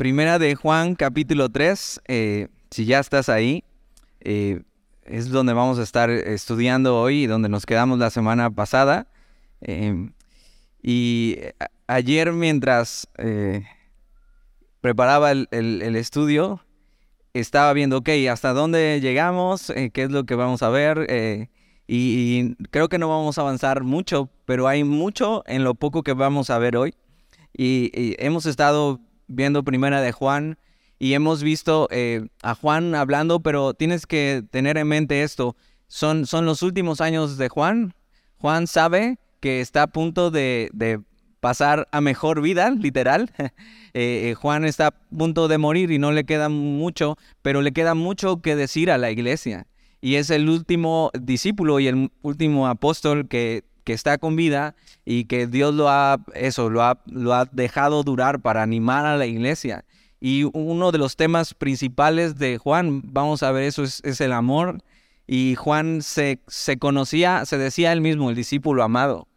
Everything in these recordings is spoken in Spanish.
Primera de Juan, capítulo 3. eh, si ya estás ahí, eh, es donde vamos a estar estudiando hoy y donde nos quedamos la semana pasada. Eh, y ayer mientras eh, preparaba el, estudio, estaba viendo, ok, ¿hasta dónde llegamos? ¿Qué es lo que vamos a ver? Y, creo que no vamos a avanzar mucho, pero hay mucho en lo poco que vamos a ver hoy. Y hemos estado viendo primera de Juan y hemos visto eh, a Juan hablando, pero tienes que tener en mente esto. Son, son los últimos años de Juan. Juan sabe que está a punto de, de pasar a mejor vida, literal. Eh, eh, Juan está a punto de morir y no le queda mucho, pero le queda mucho que decir a la iglesia. Y es el último discípulo y el último apóstol que, que está con vida y que Dios lo ha, eso, lo ha, lo ha dejado durar para animar a la iglesia. Y uno de los temas principales de Juan, vamos a ver eso, es, el amor. Y Juan se, se conocía, se decía él mismo, el discípulo amado.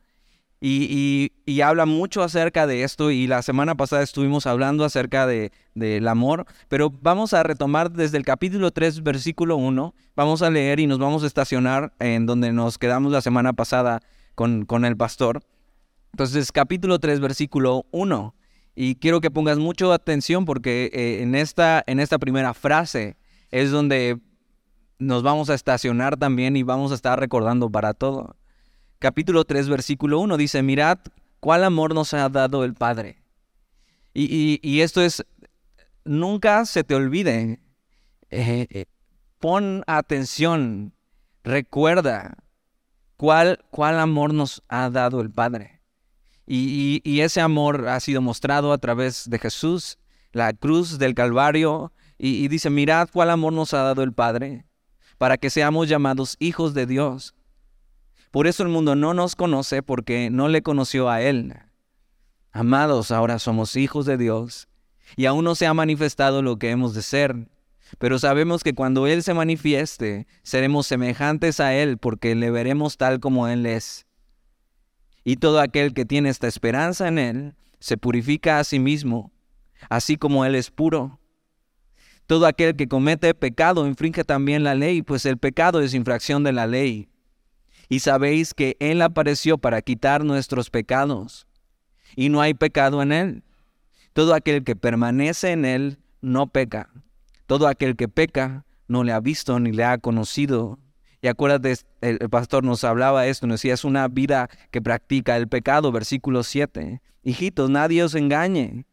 Y, y- habla mucho acerca de esto y la semana pasada estuvimos hablando acerca de, del amor, pero vamos a retomar desde el capítulo 3, versículo 1, vamos a leer y nos vamos a estacionar en donde nos quedamos la semana pasada con, con el pastor. Entonces, capítulo 3, versículo 1. Y quiero que pongas mucho atención porque eh, en, esta, en esta primera frase es donde nos vamos a estacionar también y vamos a estar recordando para todo. Capítulo 3, versículo 1 dice, mirad cuál amor nos ha dado el Padre. Y, y- esto es, nunca se te olvide, eh, eh, pon atención, recuerda cuál, cuál amor nos ha dado el Padre. Y, y- ese amor ha sido mostrado a través de Jesús, la cruz del Calvario. Y, y dice, mirad cuál amor nos ha dado el Padre, para que seamos llamados hijos de Dios. Por eso el mundo no nos conoce porque no le conoció a Él. Amados, ahora somos hijos de Dios y aún no se ha manifestado lo que hemos de ser. Pero sabemos que cuando Él se manifieste, seremos semejantes a Él porque le veremos tal como Él es. Y todo aquel que tiene esta esperanza en Él se purifica a sí mismo, así como Él es puro. Todo aquel que comete pecado infringe también la ley, pues el pecado es infracción de la ley. Y sabéis que Él apareció para quitar nuestros pecados, y no hay pecado en Él. Todo aquel que permanece en Él no peca. Todo aquel que peca no le ha visto ni le ha conocido. Y acuérdate, el, pastor nos hablaba esto, nos decía, es una vida que practica el pecado, versículo 7. Hijitos, nadie os engañe.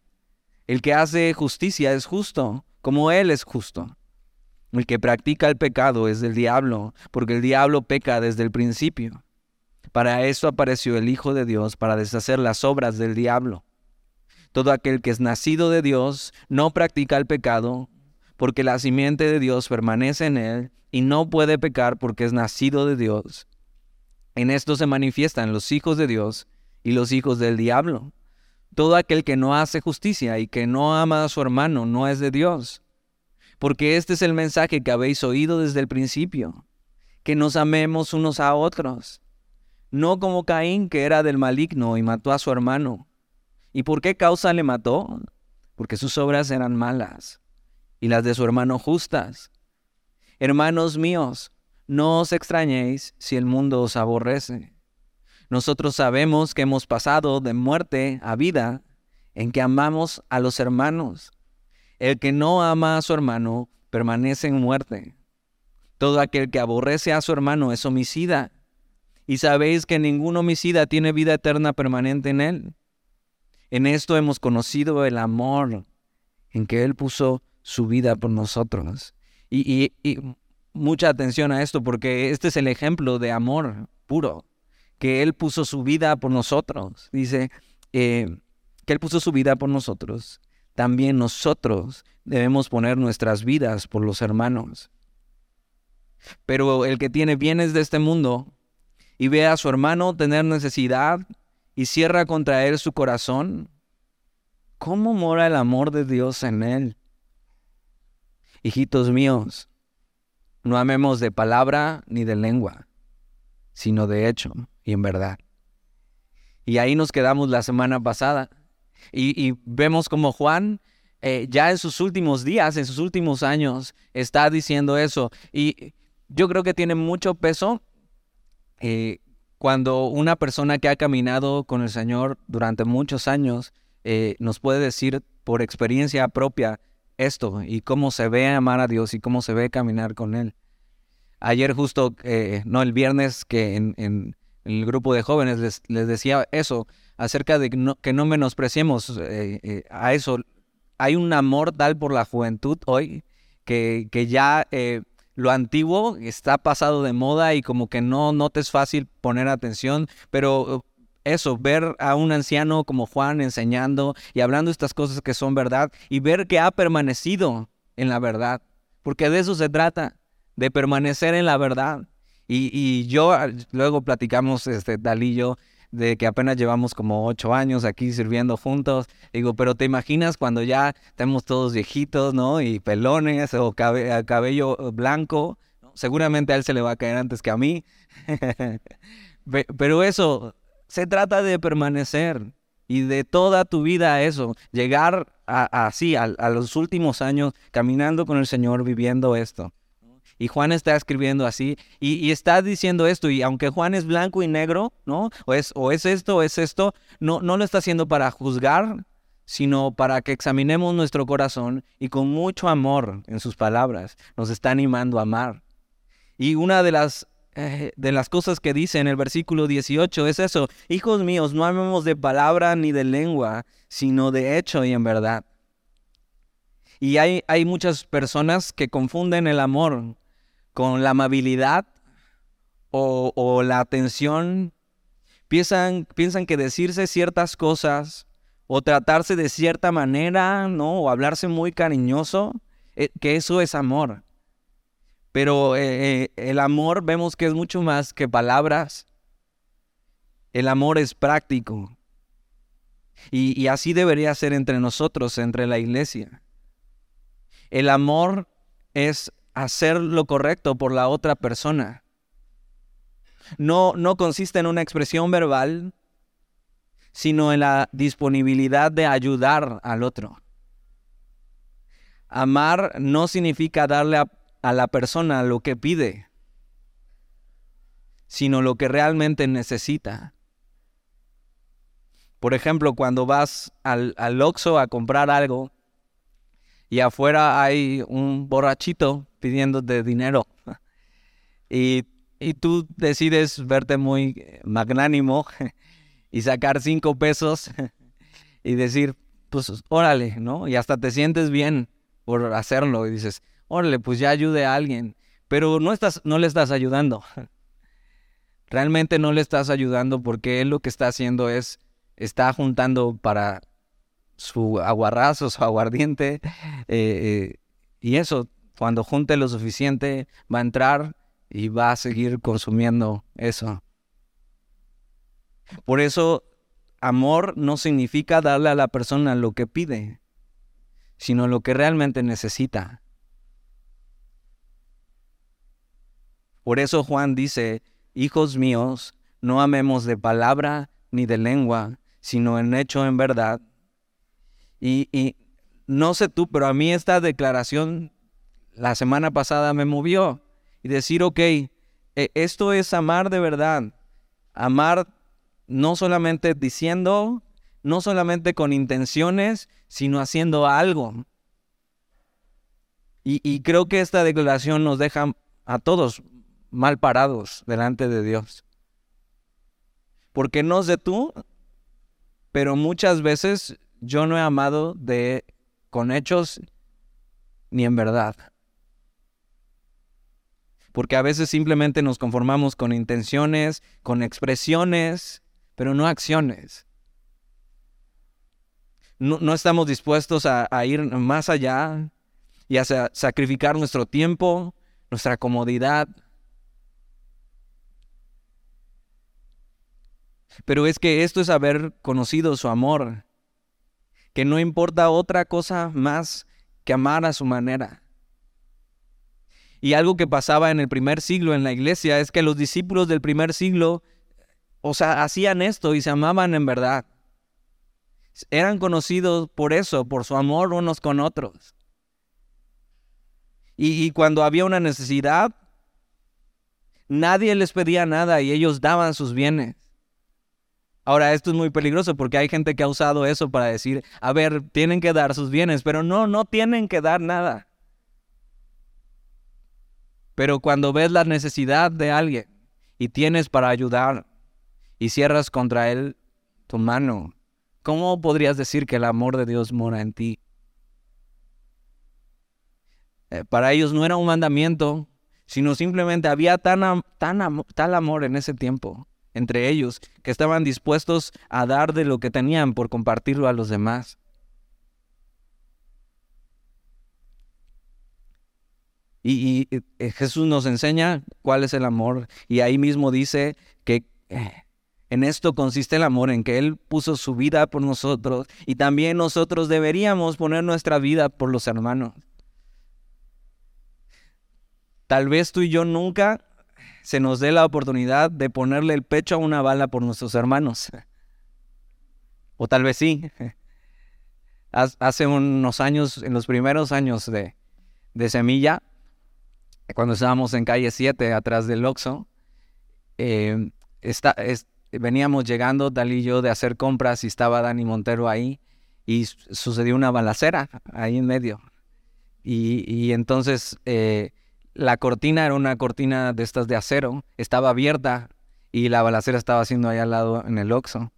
El que hace justicia es justo, como Él es justo. El que practica el pecado es del diablo, porque el diablo peca desde el principio. Para eso apareció el Hijo de Dios, para deshacer las obras del diablo. Todo aquel que es nacido de Dios no practica el pecado, porque la simiente de Dios permanece en él y no puede pecar porque es nacido de Dios. En esto se manifiestan los hijos de Dios y los hijos del diablo. Todo aquel que no hace justicia y que no ama a su hermano no es de Dios. Porque este es el mensaje que habéis oído desde el principio, que nos amemos unos a otros, no como Caín que era del maligno y mató a su hermano. ¿Y por qué causa le mató? Porque sus obras eran malas y las de su hermano justas. Hermanos míos, no os extrañéis si el mundo os aborrece. Nosotros sabemos que hemos pasado de muerte a vida en que amamos a los hermanos. El que no ama a su hermano permanece en muerte. Todo aquel que aborrece a su hermano es homicida. Y sabéis que ningún homicida tiene vida eterna permanente en él. En esto hemos conocido el amor en que Él puso su vida por nosotros. Y, y- y mucha atención a esto porque este es el ejemplo de amor puro, que Él puso su vida por nosotros. Dice eh, que Él puso su vida por nosotros. También nosotros debemos poner nuestras vidas por los hermanos. Pero el que tiene bienes de este mundo y ve a su hermano tener necesidad y cierra contra él su corazón, ¿cómo mora el amor de Dios en él? Hijitos míos, no amemos de palabra ni de lengua, sino de hecho y en verdad. Y ahí nos quedamos la semana pasada. Y, vemos como Juan eh, ya en sus últimos días, en sus últimos años, está diciendo eso. Y yo creo que tiene mucho peso eh, cuando una persona que ha caminado con el Señor durante muchos años eh, nos puede decir por experiencia propia esto y cómo se ve amar a Dios y cómo se ve caminar con Él. Ayer justo, no, el viernes que en, el grupo de jóvenes les, les decía eso, acerca de que no menospreciemos a eso, hay un amor tal por la juventud hoy que, que ya eh, lo antiguo está pasado de moda y como que no, no te es fácil poner atención, pero eso, ver a un anciano como Juan enseñando y hablando estas cosas que son verdad y ver que ha permanecido en la verdad, porque de eso se trata, de permanecer en la verdad. Y, y yo, luego platicamos, este, Dalí y yo, de que apenas llevamos como ocho años aquí sirviendo juntos. Digo, pero te imaginas cuando ya estemos todos viejitos, ¿no? Y pelones o cabello blanco. Seguramente a él se le va a caer antes que a mí. pero eso, se trata de permanecer y de toda tu vida a eso, llegar así, a, los últimos años, caminando con el Señor, viviendo esto. Y Juan está escribiendo así y, está diciendo esto. Y aunque Juan es blanco y negro, ¿no? O es, o es esto, o es esto, no, no lo está haciendo para juzgar, sino para que examinemos nuestro corazón y con mucho amor en sus palabras nos está animando a amar. Y una de las, eh, de las cosas que dice en el versículo 18 es eso, hijos míos, no amemos de palabra ni de lengua, sino de hecho y en verdad. Y hay, hay muchas personas que confunden el amor con la amabilidad o, la atención, piensan, piensan que decirse ciertas cosas o tratarse de cierta manera, ¿no? O hablarse muy cariñoso, eh, que eso es amor. Pero eh, eh, el amor vemos que es mucho más que palabras. El amor es práctico. y así debería ser entre nosotros, entre la iglesia. El amor es hacer lo correcto por la otra persona. No, no consiste en una expresión verbal, sino en la disponibilidad de ayudar al otro. Amar no significa darle a, la persona lo que pide, sino lo que realmente necesita. Por ejemplo, cuando vas al, al Oxxo a comprar algo y afuera hay un borrachito pidiéndote dinero. Y, y tú decides verte muy magnánimo y sacar cinco pesos y decir, pues órale, ¿no? Y hasta te sientes bien por hacerlo y dices, órale, pues ya ayude a alguien. Pero no, estás, no le estás ayudando. Realmente no le estás ayudando porque él lo que está haciendo es, está juntando para su aguarrazo, su aguardiente, eh, eh, y eso cuando junte lo suficiente, va a entrar y va a seguir consumiendo eso. Por eso, amor no significa darle a la persona lo que pide, sino lo que realmente necesita. Por eso Juan dice, hijos míos, no amemos de palabra ni de lengua, sino en hecho en verdad. Y, no sé tú, pero a mí esta declaración la semana pasada me movió y decir, ok, e, esto es amar de verdad. Amar no solamente diciendo, no solamente con intenciones, sino haciendo algo. Y creo que esta declaración nos deja a todos mal parados delante de Dios. Porque no sé tú, pero muchas veces yo no he amado de con hechos ni en verdad porque a veces simplemente nos conformamos con intenciones, con expresiones, pero no acciones. No, estamos dispuestos a, ir más allá y a sacrificar nuestro tiempo, nuestra comodidad. Pero es que esto es haber conocido su amor, que no importa otra cosa más que amar a su manera. Y algo que pasaba en el primer siglo en la iglesia es que los discípulos del primer siglo, o sea, hacían esto y se amaban en verdad. eran conocidos por eso, por su amor unos con otros. Y, cuando había una necesidad, nadie les pedía nada y ellos daban sus bienes. Ahora, esto es muy peligroso porque hay gente que ha usado eso para decir, a ver, tienen que dar sus bienes, pero no, no tienen que dar nada. Pero cuando ves la necesidad de alguien y tienes para ayudar y cierras contra él tu mano, ¿cómo podrías decir que el amor de Dios mora en ti? Eh, para ellos no era un mandamiento, sino simplemente había tan, tan, tal amor en ese tiempo entre ellos que estaban dispuestos a dar de lo que tenían por compartirlo a los demás. Y, eh, Jesús nos enseña cuál es el amor y ahí mismo dice que eh, en esto consiste el amor, en que Él puso su vida por nosotros y también nosotros deberíamos poner nuestra vida por los hermanos. Tal vez tú y yo nunca se nos dé la oportunidad de ponerle el pecho a una bala por nuestros hermanos. O tal vez sí. Hace unos años, en los primeros años de, Semilla, cuando estábamos en calle 7, atrás del Oxxo, eh, veníamos llegando, Tal y yo, de hacer compras y estaba Dani Montero ahí y sucedió una balacera ahí en medio. Y, entonces eh, la cortina era una cortina de estas de acero, estaba abierta y la balacera estaba haciendo ahí al lado en el Oxxo.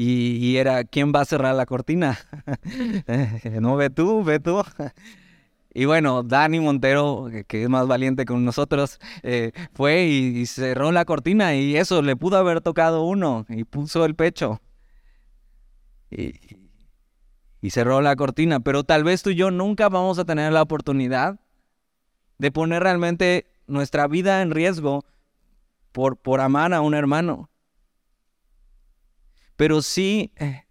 Y, era, ¿quién va a cerrar la cortina? no, ve tú, ve tú. Y bueno, Dani Montero, que es más valiente con nosotros, eh, fue y, cerró la cortina y eso, le pudo haber tocado uno y puso el pecho. Y, y cerró la cortina, pero tal vez tú y yo nunca vamos a tener la oportunidad de poner realmente nuestra vida en riesgo por, por amar a un hermano. Pero sí, eh,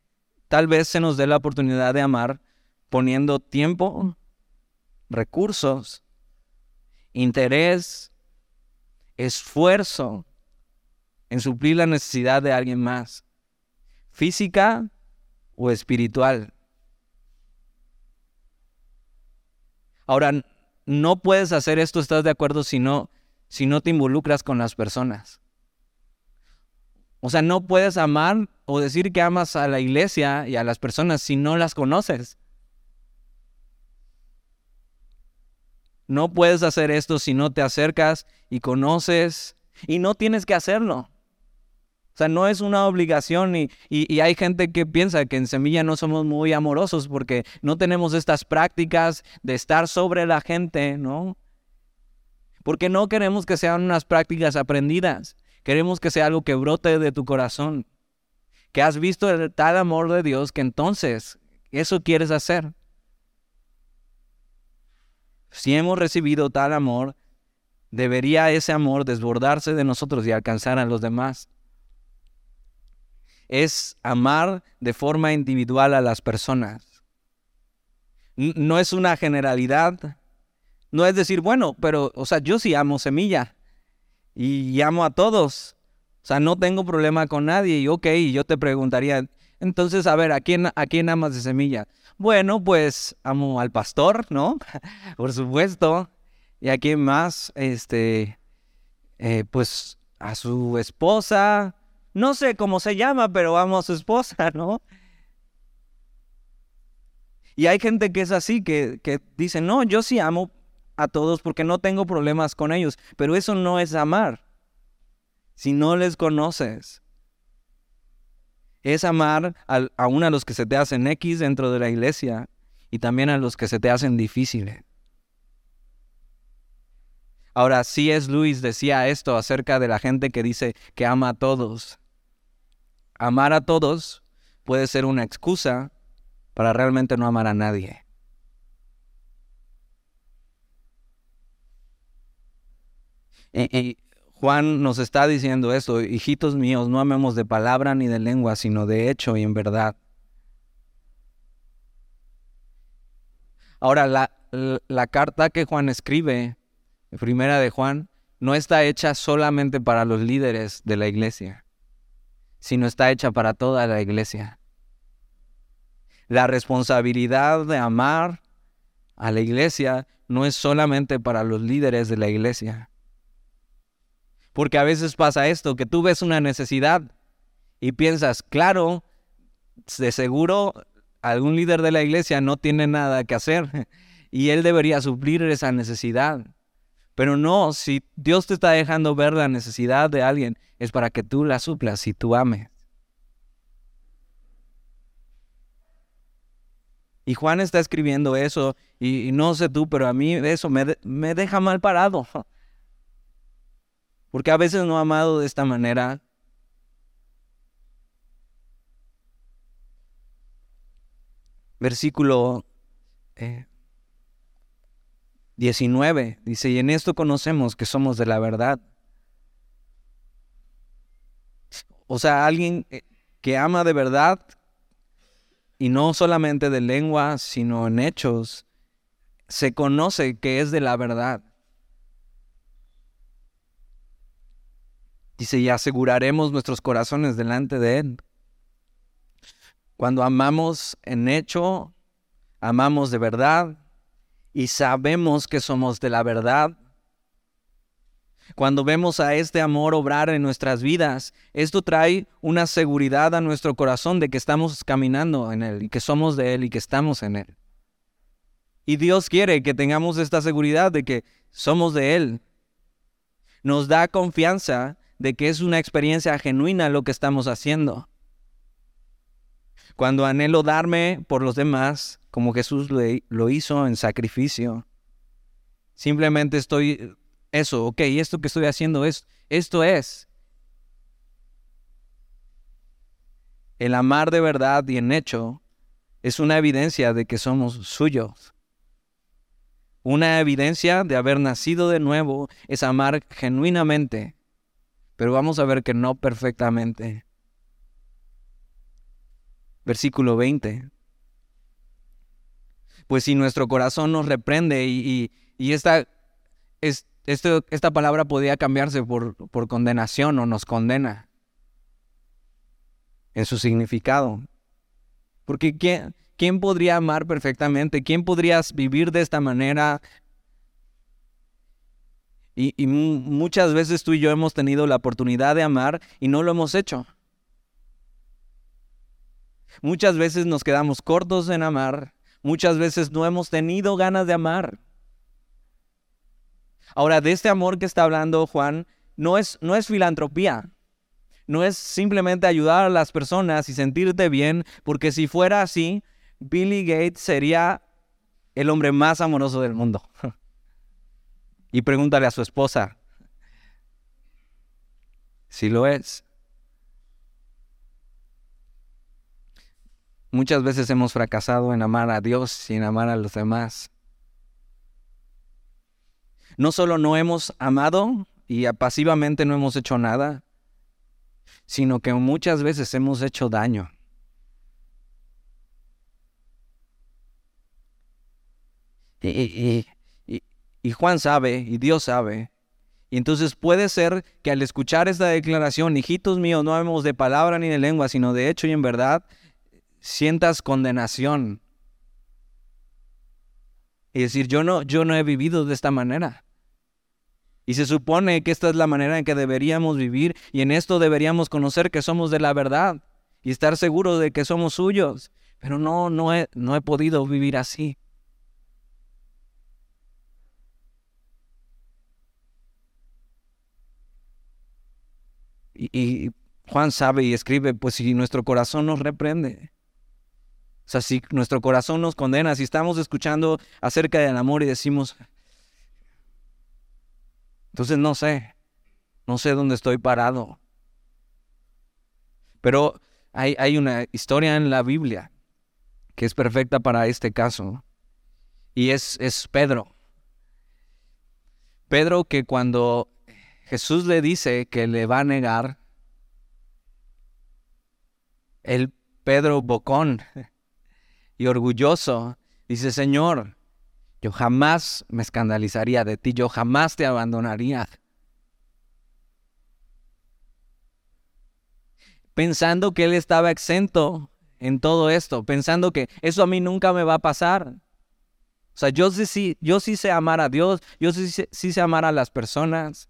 tal vez se nos dé la oportunidad de amar poniendo tiempo, recursos, interés, esfuerzo en suplir la necesidad de alguien más, física o espiritual. Ahora, no puedes hacer esto, ¿estás de acuerdo? Si no, si no te involucras con las personas. O sea, no puedes amar o decir que amas a la iglesia y a las personas si no las conoces. No puedes hacer esto si no te acercas y conoces y no tienes que hacerlo. O sea, no es una obligación y, y, hay gente que piensa que en Semilla no somos muy amorosos porque no tenemos estas prácticas de estar sobre la gente, ¿no? Porque no queremos que sean unas prácticas aprendidas. Queremos que sea algo que brote de tu corazón. Que has visto el tal amor de Dios que entonces eso quieres hacer. Si hemos recibido tal amor, debería ese amor desbordarse de nosotros y alcanzar a los demás es amar de forma individual a las personas. No es una generalidad. No es decir, bueno, pero, o sea, yo sí amo semilla y amo a todos. O sea, no tengo problema con nadie. Y ok, yo te preguntaría, entonces, a ver, ¿a quién, a quién amas de semilla? Bueno, pues amo al pastor, ¿no? Por supuesto. ¿Y a quién más? Este, eh, pues a su esposa, no sé cómo se llama, pero amo a su esposa, ¿no? Y hay gente que es así, que, que dice, no, yo sí amo a todos porque no tengo problemas con ellos, pero eso no es amar. Si no les conoces, es amar a, aún a los que se te hacen X dentro de la iglesia y también a los que se te hacen difíciles. Ahora, es Luis decía esto acerca de la gente que dice que ama a todos amar a todos puede ser una excusa para realmente no amar a nadie. Y, Juan nos está diciendo esto, hijitos míos, no amemos de palabra ni de lengua, sino de hecho y en verdad. Ahora, la, la carta que Juan escribe, primera de Juan, no está hecha solamente para los líderes de la iglesia sino está hecha para toda la iglesia. La responsabilidad de amar a la iglesia no es solamente para los líderes de la iglesia. Porque a veces pasa esto, que tú ves una necesidad y piensas, claro, de seguro algún líder de la iglesia no tiene nada que hacer y él debería suplir esa necesidad. Pero no, si Dios te está dejando ver la necesidad de alguien, es para que tú la suplas y tú ames. Y Juan está escribiendo eso, y, no sé tú, pero a mí eso me, me deja mal parado. Porque a veces no he amado de esta manera. Versículo eh, 19 dice, y en esto conocemos que somos de la verdad. O sea, alguien eh, que ama de verdad y no solamente de lengua, sino en hechos, se conoce que es de la verdad. Dice, y aseguraremos nuestros corazones delante de Él. Cuando amamos en hecho, amamos de verdad y sabemos que somos de la verdad. Cuando vemos a este amor obrar en nuestras vidas, esto trae una seguridad a nuestro corazón de que estamos caminando en Él y que somos de Él y que estamos en Él. Y Dios quiere que tengamos esta seguridad de que somos de Él. Nos da confianza de que es una experiencia genuina lo que estamos haciendo. Cuando anhelo darme por los demás, como Jesús lo hizo en sacrificio, simplemente estoy, eso, ok, esto que estoy haciendo es, esto es. El amar de verdad y en hecho es una evidencia de que somos suyos. Una evidencia de haber nacido de nuevo es amar genuinamente pero vamos a ver que no perfectamente. Versículo 20. Pues si nuestro corazón nos reprende y, esta, esta palabra podía cambiarse por, por condenación o nos condena en su significado. Porque ¿quién, ¿quién podría amar perfectamente? ¿Quién podría vivir de esta manera y, muchas veces tú y yo hemos tenido la oportunidad de amar y no lo hemos hecho. Muchas veces nos quedamos cortos en amar. Muchas veces no hemos tenido ganas de amar. Ahora, de este amor que está hablando Juan, no es, no es filantropía. No es simplemente ayudar a las personas y sentirte bien, porque si fuera así, Billy Gates sería el hombre más amoroso del mundo. Y pregúntale a su esposa si lo es. Muchas veces hemos fracasado en amar a Dios y en amar a los demás. No solo no hemos amado y pasivamente no hemos hecho nada, sino que muchas veces hemos hecho daño. Y, y, y Juan sabe, y Dios sabe. Y entonces puede ser que al escuchar esta declaración, hijitos míos, no hablemos de palabra ni de lengua, sino de hecho y en verdad, sientas condenación. Y decir, yo no, yo no he vivido de esta manera. Y se supone que esta es la manera en que deberíamos vivir y en esto deberíamos conocer que somos de la verdad y estar seguros de que somos suyos. Pero no, no he, no he podido vivir así. Y, Juan sabe y escribe, pues si nuestro corazón nos reprende, o sea, si nuestro corazón nos condena, si estamos escuchando acerca del amor y decimos, entonces no sé, no sé dónde estoy parado. Pero hay, hay una historia en la Biblia que es perfecta para este caso. Y es, es Pedro. Pedro que cuando Jesús le dice que le va a negar. El Pedro bocón y orgulloso dice, Señor, yo jamás me escandalizaría de ti, yo jamás te abandonaría. Pensando que él estaba exento en todo esto, pensando que eso a mí nunca me va a pasar. O sea, yo sí, yo sí sé amar a Dios, yo sí, sí sé amar a las personas.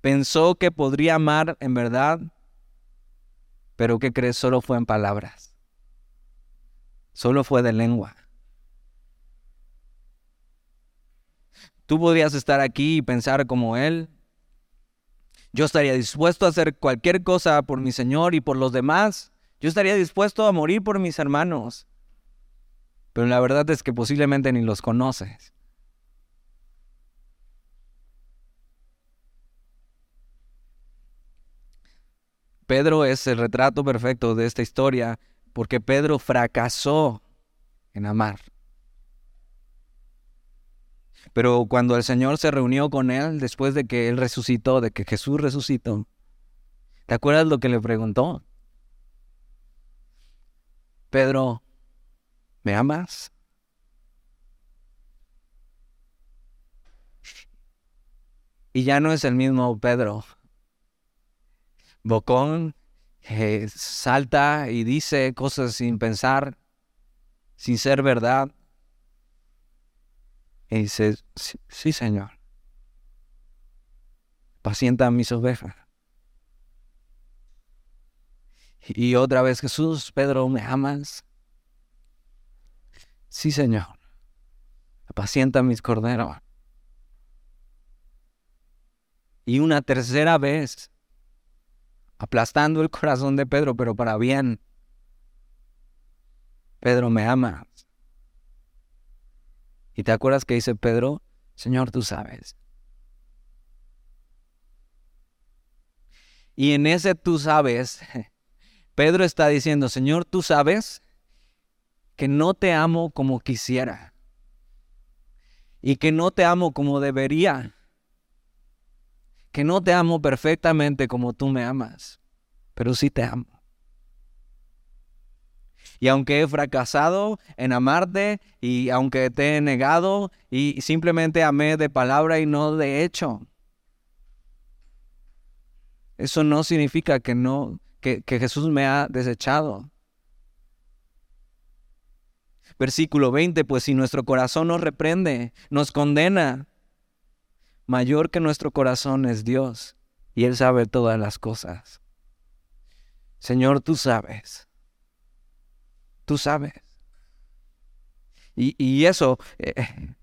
Pensó que podría amar en verdad, pero ¿qué crees? Solo fue en palabras. Solo fue de lengua. Tú podrías estar aquí y pensar como Él. Yo estaría dispuesto a hacer cualquier cosa por mi Señor y por los demás. Yo estaría dispuesto a morir por mis hermanos pero la verdad es que posiblemente ni los conoces. Pedro es el retrato perfecto de esta historia porque Pedro fracasó en amar. Pero cuando el Señor se reunió con él después de que él resucitó, de que Jesús resucitó, ¿te acuerdas lo que le preguntó? Pedro, ¿Me amas? Y ya no es el mismo Pedro. Bocón eh, salta y dice cosas sin pensar, sin ser verdad. Y dice, sí, Señor, pacienta mis ovejas. Y otra vez Jesús, Pedro, ¿me amas? Sí, Señor. Apacienta mis corderos. Y una tercera vez, aplastando el corazón de Pedro, pero para bien. Pedro, me amas. ¿Y te acuerdas que dice Pedro? Señor, tú sabes. Y en ese tú sabes, Pedro está diciendo, Señor, tú sabes que no te amo como quisiera y que no te amo como debería, que no te amo perfectamente como tú me amas, pero sí te amo. Y aunque he fracasado en amarte y aunque te he negado y simplemente amé de palabra y no de hecho, eso no significa que no que, Jesús me ha desechado. Versículo 20, pues si nuestro corazón nos reprende, nos condena, mayor que nuestro corazón es Dios y Él sabe todas las cosas. Señor, tú sabes, tú sabes. Y, eso, eh,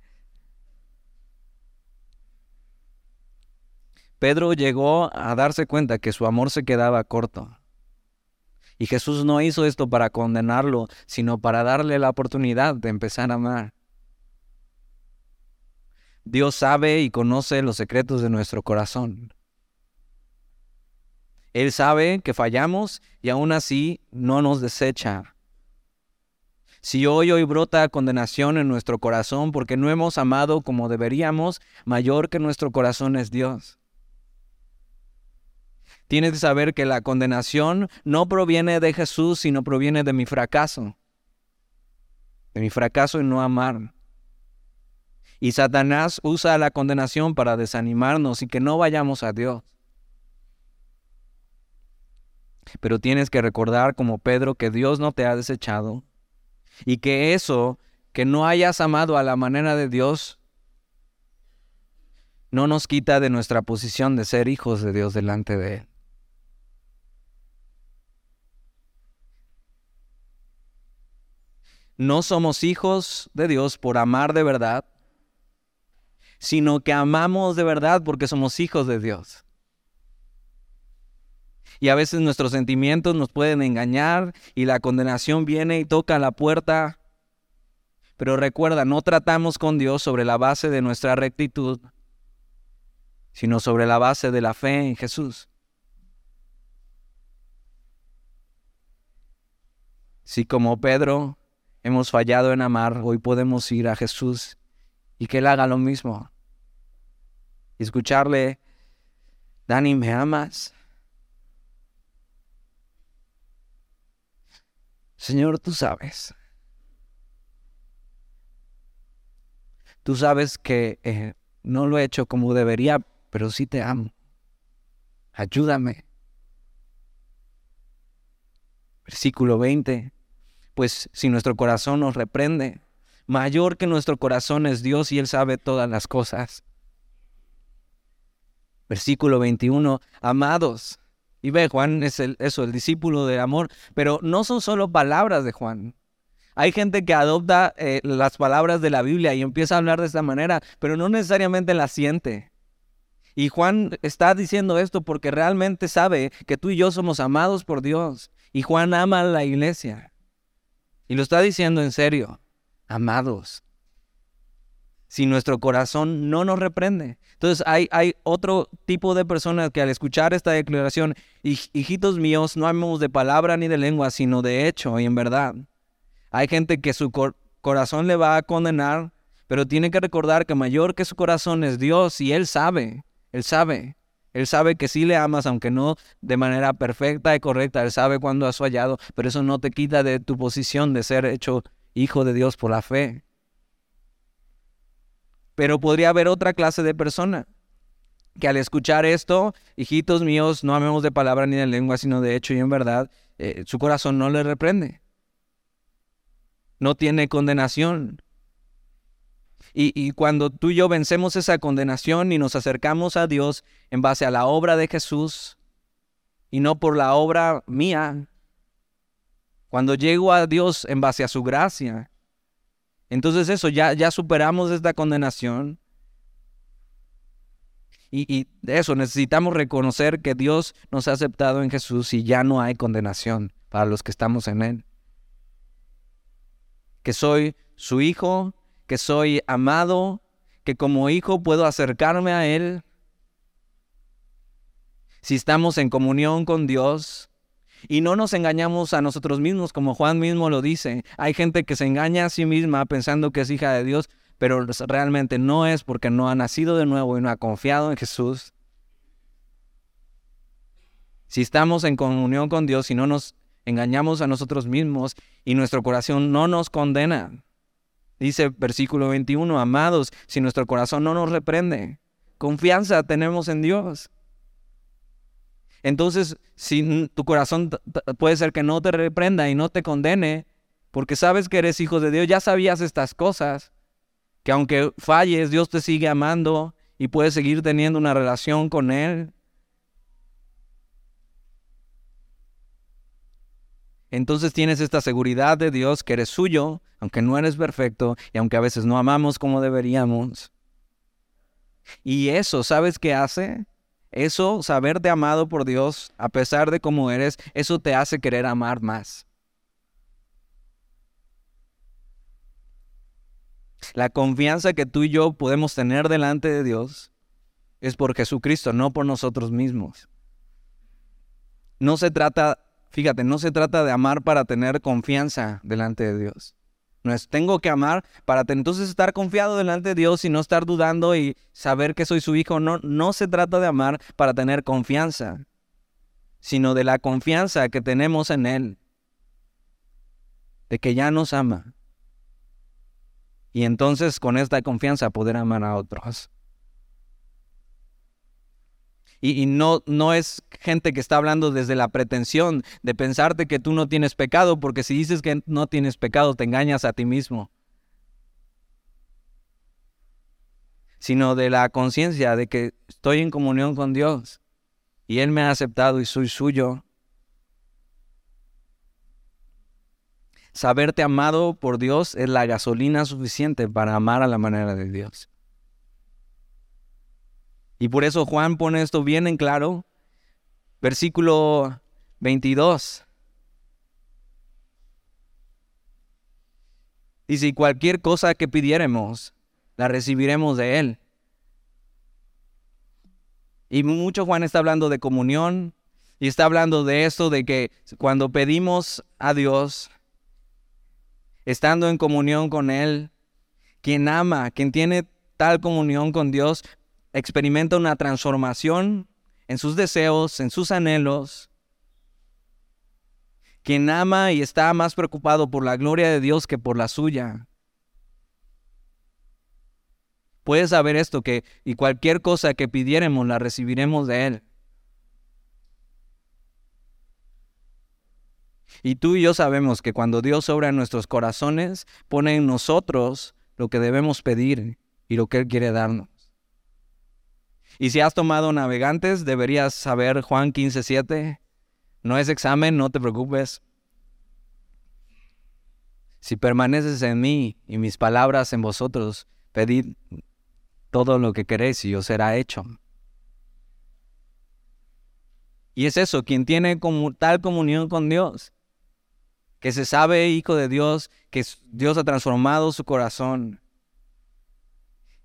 Pedro llegó a darse cuenta que su amor se quedaba corto. Y Jesús no hizo esto para condenarlo, sino para darle la oportunidad de empezar a amar. Dios sabe y conoce los secretos de nuestro corazón. Él sabe que fallamos y aún así no nos desecha. Si hoy hoy brota condenación en nuestro corazón porque no hemos amado como deberíamos, mayor que nuestro corazón es Dios. Tienes que saber que la condenación no proviene de Jesús, sino proviene de mi fracaso. De mi fracaso en no amar. Y Satanás usa la condenación para desanimarnos y que no vayamos a Dios. Pero tienes que recordar como Pedro que Dios no te ha desechado y que eso, que no hayas amado a la manera de Dios, no nos quita de nuestra posición de ser hijos de Dios delante de Él. no somos hijos de Dios por amar de verdad, sino que amamos de verdad porque somos hijos de Dios. Y a veces nuestros sentimientos nos pueden engañar y la condenación viene y toca la puerta. Pero recuerda, no tratamos con Dios sobre la base de nuestra rectitud, sino sobre la base de la fe en Jesús. Si como Pedro hemos fallado en amar, hoy podemos ir a Jesús y que Él haga lo mismo. Escucharle, Dani, ¿me amas? Señor, tú sabes. Tú sabes que eh, no lo he hecho como debería, pero sí te amo. Ayúdame. Versículo 20. Pues si nuestro corazón nos reprende, mayor que nuestro corazón es Dios y Él sabe todas las cosas. Versículo 21. Amados. Y ve, Juan es el, eso, el discípulo del amor. Pero no son solo palabras de Juan. Hay gente que adopta eh, las palabras de la Biblia y empieza a hablar de esta manera, pero no necesariamente las siente. Y Juan está diciendo esto porque realmente sabe que tú y yo somos amados por Dios. Y Juan ama a la iglesia. Y lo está diciendo en serio. Amados. Si nuestro corazón no nos reprende. Entonces hay, otro tipo de personas que al escuchar esta declaración, hijitos míos, no amemos de palabra ni de lengua, sino de hecho y en verdad. Hay gente que su corazón le va a condenar, pero tiene que recordar que mayor que su corazón es Dios y Él sabe él sabe. Él sabe que sí le amas, aunque no de manera perfecta y correcta. Él sabe cuándo has fallado, pero eso no te quita de tu posición de ser hecho hijo de Dios por la fe. Pero podría haber otra clase de persona que al escuchar esto, hijitos míos, no amemos de palabra ni de lengua, sino de hecho y en verdad, eh, su corazón no le reprende. No tiene condenación. Y, cuando tú y yo vencemos esa condenación y nos acercamos a Dios en base a la obra de Jesús y no por la obra mía, cuando llego a Dios en base a su gracia, entonces eso, ya, ya superamos esta condenación. Y, y eso necesitamos reconocer que Dios nos ha aceptado en Jesús y ya no hay condenación para los que estamos en Él. Que soy su hijo, que soy amado, que como hijo puedo acercarme a Él. Si estamos en comunión con Dios y no nos engañamos a nosotros mismos, como Juan mismo lo dice, hay gente que se engaña a sí misma pensando que es hija de Dios, pero realmente no es porque no ha nacido de nuevo y no ha confiado en Jesús. Si estamos en comunión con Dios y no nos engañamos a nosotros mismos y nuestro corazón no nos condena, Dice versículo 21, amados, si nuestro corazón no nos reprende, confianza tenemos en Dios. Entonces, si tu corazón puede ser que no te reprenda y no te condene, porque sabes que eres hijo de Dios, ya sabías estas cosas, que aunque falles, Dios te sigue amando y puedes seguir teniendo una relación con Él. entonces tienes esta seguridad de Dios que eres suyo, aunque no eres perfecto y aunque a veces no amamos como deberíamos. Y eso, ¿sabes qué hace? Eso, saberte amado por Dios, a pesar de cómo eres, eso te hace querer amar más. La confianza que tú y yo podemos tener delante de Dios es por Jesucristo, no por nosotros mismos. No se trata Fíjate, no se trata de amar para tener confianza delante de Dios. Tengo que amar para entonces estar confiado delante de Dios y no estar dudando y saber que soy su hijo. No, no se trata de amar para tener confianza, sino de la confianza que tenemos en Él, de que ya nos ama. Y entonces con esta confianza poder amar a otros. Y, no, no es gente que está hablando desde la pretensión de pensarte que tú no tienes pecado, porque si dices que no tienes pecado, te engañas a ti mismo. Sino de la conciencia de que estoy en comunión con Dios y Él me ha aceptado y soy suyo. Saberte amado por Dios es la gasolina suficiente para amar a la manera de Dios. Y por eso Juan pone esto bien en claro. Versículo 22. Dice, y cualquier cosa que pidiéremos, la recibiremos de Él. Y mucho Juan está hablando de comunión y está hablando de esto, de que cuando pedimos a Dios, estando en comunión con Él, quien ama, quien tiene tal comunión con Dios, experimenta una transformación en sus deseos, en sus anhelos. Quien ama y está más preocupado por la gloria de Dios que por la suya. Puedes saber esto que y cualquier cosa que pidiéramos la recibiremos de Él. Y tú y yo sabemos que cuando Dios obra en nuestros corazones, pone en nosotros lo que debemos pedir y lo que Él quiere darnos. Y si has tomado navegantes, deberías saber Juan 15:7. No es examen, no te preocupes. Si permaneces en mí y mis palabras en vosotros, pedid todo lo que queréis y os será hecho. Y es eso, quien tiene como tal comunión con Dios, que se sabe hijo de Dios, que Dios ha transformado su corazón.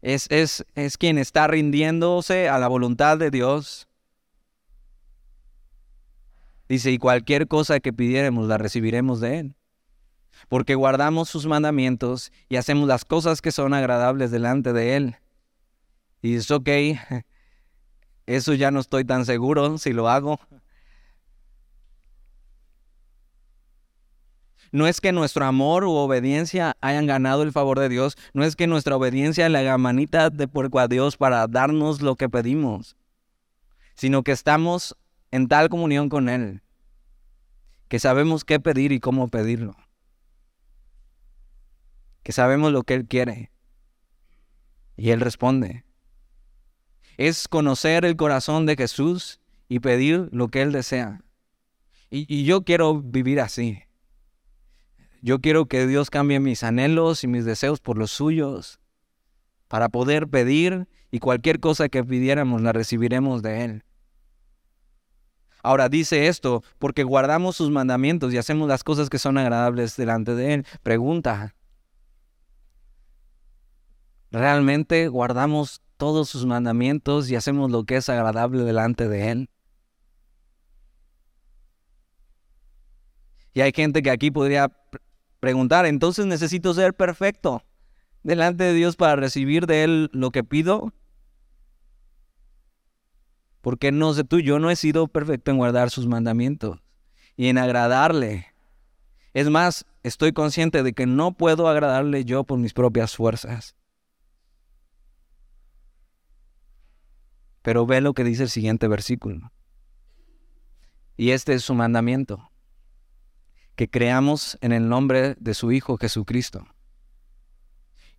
Es, es, es quien está rindiéndose a la voluntad de Dios. Dice, y cualquier cosa que pidiéramos la recibiremos de Él porque guardamos sus mandamientos y hacemos las cosas que son agradables delante de Él. Y es ok, eso ya no estoy tan seguro si lo hago. No es que nuestro amor u obediencia hayan ganado el favor de Dios, no es que nuestra obediencia le haga manita de puerco a Dios para darnos lo que pedimos, sino que estamos en tal comunión con Él, que sabemos qué pedir y cómo pedirlo que sabemos lo que Él quiere. Y Él responde. Es conocer el corazón de Jesús y pedir lo que Él desea. Y, yo quiero vivir así. Yo quiero que Dios cambie mis anhelos y mis deseos por los suyos, para poder pedir y cualquier cosa que pidiéramos la recibiremos de Él. Ahora dice esto, porque guardamos sus mandamientos y hacemos las cosas que son agradables delante de Él. Pregunta, realmente guardamos todos sus mandamientos y hacemos lo que es agradable delante de Él. Y hay gente que aquí podría preguntar, entonces necesito ser perfecto delante de Dios para recibir de Él lo que pido. Porque no sé tú, yo no he sido perfecto en guardar sus mandamientos y en agradarle. Es más, estoy consciente de que no puedo agradarle yo por mis propias fuerzas. Pero ve lo que dice el siguiente versículo. Y este es su mandamiento, que creamos en el nombre de su Hijo Jesucristo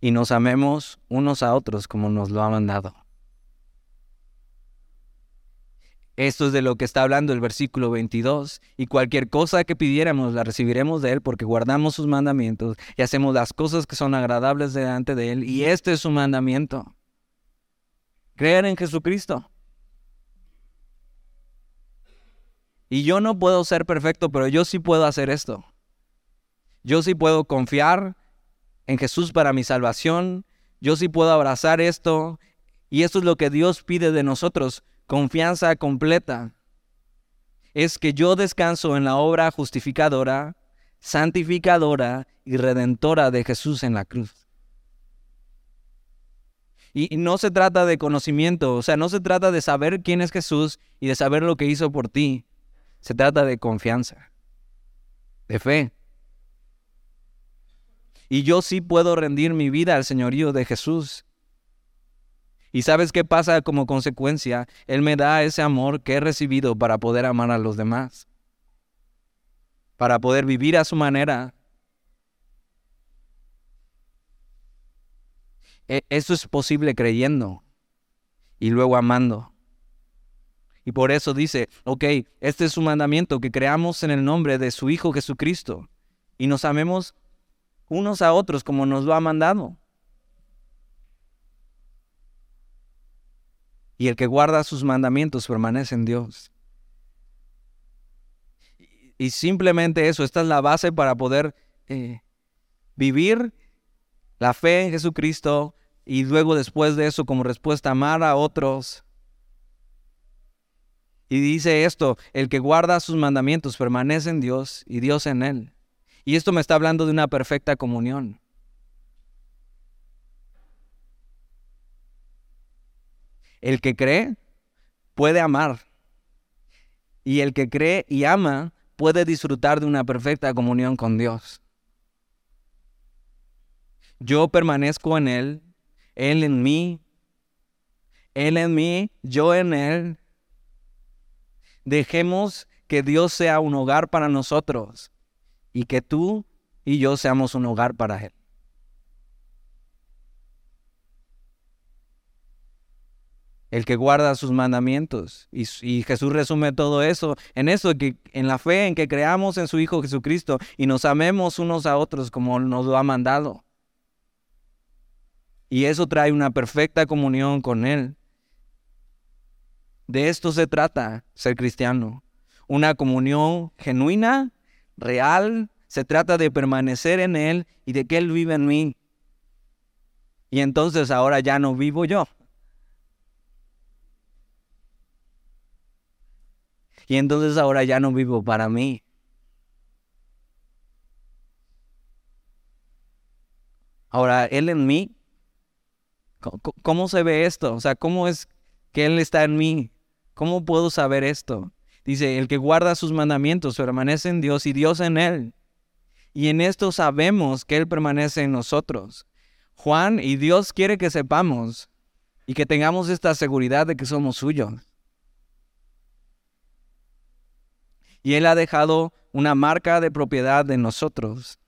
y nos amemos unos a otros como nos lo ha mandado. Esto es de lo que está hablando el versículo 22. Y cualquier cosa que pidiéramos la recibiremos de Él porque guardamos sus mandamientos y hacemos las cosas que son agradables delante de Él. Y este es su mandamiento creer en Jesucristo. Y yo no puedo ser perfecto, pero yo sí puedo hacer esto. Yo sí puedo confiar en Jesús para mi salvación. Yo sí puedo abrazar esto. Y esto es lo que Dios pide de nosotros, confianza completa. Es que yo descanso en la obra justificadora, santificadora y redentora de Jesús en la cruz. Y, no se trata de conocimiento, o sea, no se trata de saber quién es Jesús y de saber lo que hizo por ti. Se trata de confianza, de fe. Y yo sí puedo rendir mi vida al señorío de Jesús. ¿Y sabes qué pasa como consecuencia? Él me da ese amor que he recibido para poder amar a los demás, para poder vivir a su manera, E, eso es posible creyendo y luego amando. Y por eso dice, ok, este es su mandamiento, que creamos en el nombre de su Hijo Jesucristo y nos amemos unos a otros como nos lo ha mandado. Y el que guarda sus mandamientos permanece en Dios. Y simplemente eso, esta es la base para poder eh, vivir la fe en Jesucristo y luego después de eso como respuesta amar a otros. Y dice esto, el que guarda sus mandamientos permanece en Dios y Dios en él. Y esto me está hablando de una perfecta comunión. El que cree puede amar. Y el que cree y ama puede disfrutar de una perfecta comunión con Dios. Yo permanezco en Él, Él en mí, Él en mí, yo en Él. Dejemos que Dios sea un hogar para nosotros y que tú y yo seamos un hogar para Él. el que guarda sus mandamientos. Y, Jesús resume todo eso en eso, que en la fe en que creamos en su Hijo Jesucristo y nos amemos unos a otros como nos lo ha mandado. Y eso trae una perfecta comunión con Él. De esto se trata ser cristiano. Una comunión genuina, real. Se trata de permanecer en Él y de que Él vive en mí. Y entonces ahora ya no vivo yo Y entonces ahora ya no vivo para mí. Ahora, Él en mí, ¿cómo, se ve esto? O sea, ¿cómo es que Él está en mí? ¿Cómo puedo saber esto? Dice, el que guarda sus mandamientos permanece en Dios y Dios en Él. Y en esto sabemos que Él permanece en nosotros. Juan y Dios quiere que sepamos y que tengamos esta seguridad de que somos suyos. y Él ha dejado una marca de propiedad de nosotros.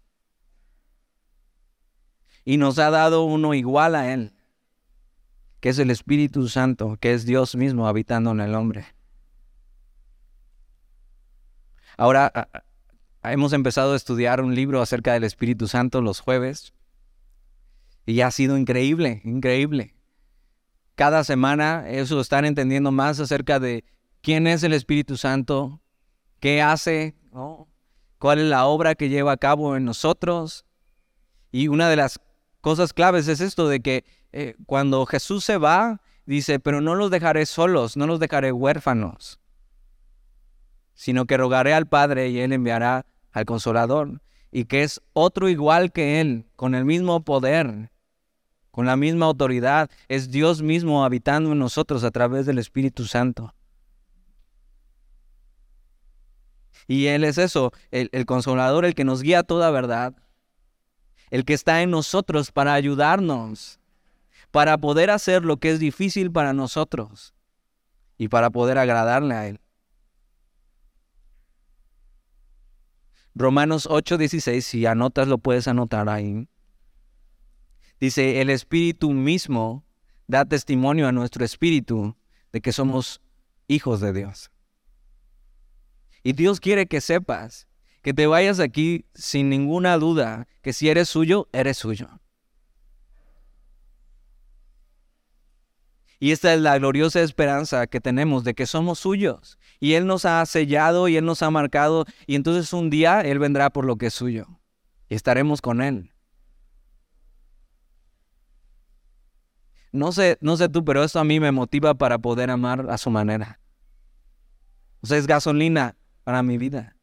Y nos ha dado uno igual a Él, que es el Espíritu Santo, que es Dios mismo habitando en el hombre. Ahora hemos empezado a estudiar un libro acerca del Espíritu Santo los jueves y ha sido increíble, increíble. Cada semana eso están entendiendo más acerca de quién es el Espíritu Santo, qué hace, cuál es la obra que lleva a cabo en nosotros. Y una de las cosas claves es esto de que eh, cuando Jesús se va, dice, pero no los dejaré solos, no los dejaré huérfanos, sino que rogaré al Padre y Él enviará al consolador, y que es otro igual que Él, con el mismo poder, con la misma autoridad, es Dios mismo habitando en nosotros a través del Espíritu Santo. Y Él es eso, el, consolador, el que nos guía a toda verdad, el que está en nosotros para ayudarnos, para poder hacer lo que es difícil para nosotros y para poder agradarle a Él. Romanos 8:16, si anotas lo puedes anotar ahí. Dice, el Espíritu mismo da testimonio a nuestro espíritu de que somos hijos de Dios. Y Dios quiere que sepas, que te vayas aquí sin ninguna duda, que si eres suyo, eres suyo. Y esta es la gloriosa esperanza que tenemos de que somos suyos. Y Él nos ha sellado y Él nos ha marcado. Y entonces un día Él vendrá por lo que es suyo. Y estaremos con Él. No sé, no sé tú, pero esto a mí me motiva para poder amar a su manera. O sea, es gasolina para mi vida.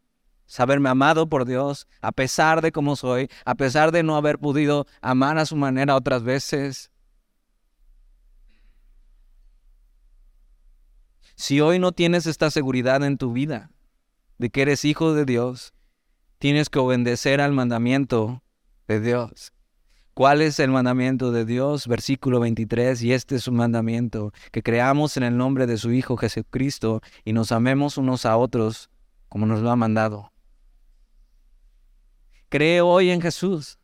Saberme amado por Dios, a pesar de cómo soy, a pesar de no haber podido amar a su manera otras veces. Si hoy no tienes esta seguridad en tu vida de que eres hijo de Dios, tienes que obedecer al mandamiento de Dios. ¿Cuál es el mandamiento de Dios? Versículo 23, y este es su mandamiento, que creamos en el nombre de su Hijo Jesucristo y nos amemos unos a otros como nos lo ha mandado. Cree hoy en Jesús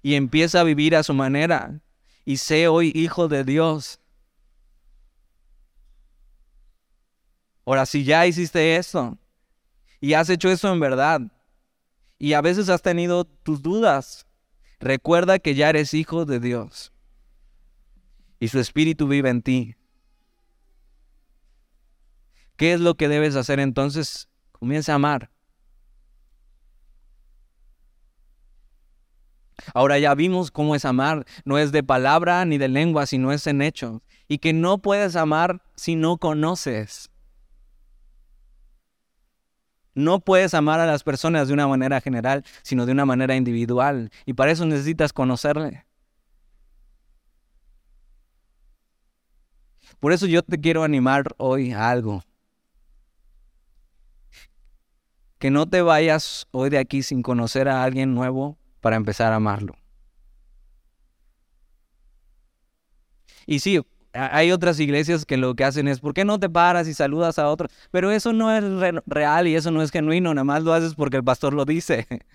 y empieza a vivir a su manera y sé hoy hijo de Dios. Ahora, si ya hiciste eso y has hecho eso en verdad y a veces has tenido tus dudas, recuerda que ya eres hijo de Dios y su espíritu vive en ti. ¿Qué es lo que debes hacer entonces? Comienza a amar. Ahora ya vimos cómo es amar. No es de palabra ni de lengua, sino es en hecho. Y que no puedes amar si no conoces. No puedes amar a las personas de una manera general, sino de una manera individual. Y para eso necesitas conocerle. Por eso yo te quiero animar hoy a algo. que no te vayas hoy de aquí sin conocer a alguien nuevo para empezar a amarlo. Y sí, hay otras iglesias que lo que hacen es, ¿por qué no te paras y saludas a otros? Pero eso no es real y eso no es genuino, nada más lo haces porque el pastor lo dice.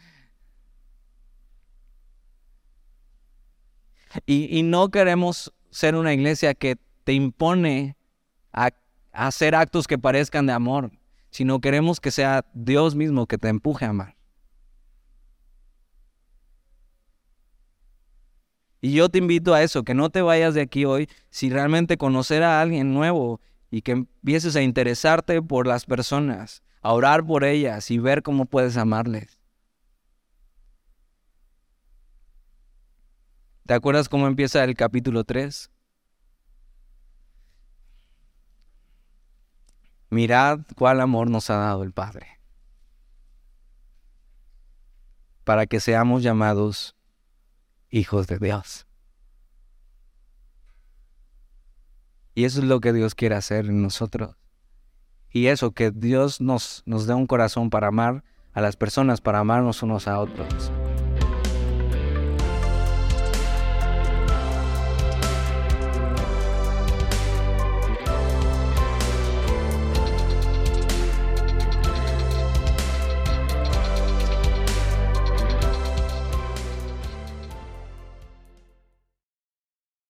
Y, no queremos ser una iglesia que te impone a, a hacer actos que parezcan de amor, sino queremos que sea Dios mismo que te empuje a amar. Y yo te invito a eso, que no te vayas de aquí hoy si realmente conocer a alguien nuevo y que empieces a interesarte por las personas, a orar por ellas y ver cómo puedes amarles. ¿Te acuerdas cómo empieza el capítulo 3? Mirad cuál amor nos ha dado el Padre, para que seamos llamados hijos de Dios. Y eso es lo que Dios quiere hacer en nosotros. Y eso, que Dios nos, nos dé un corazón para amar a las personas, para amarnos unos a otros.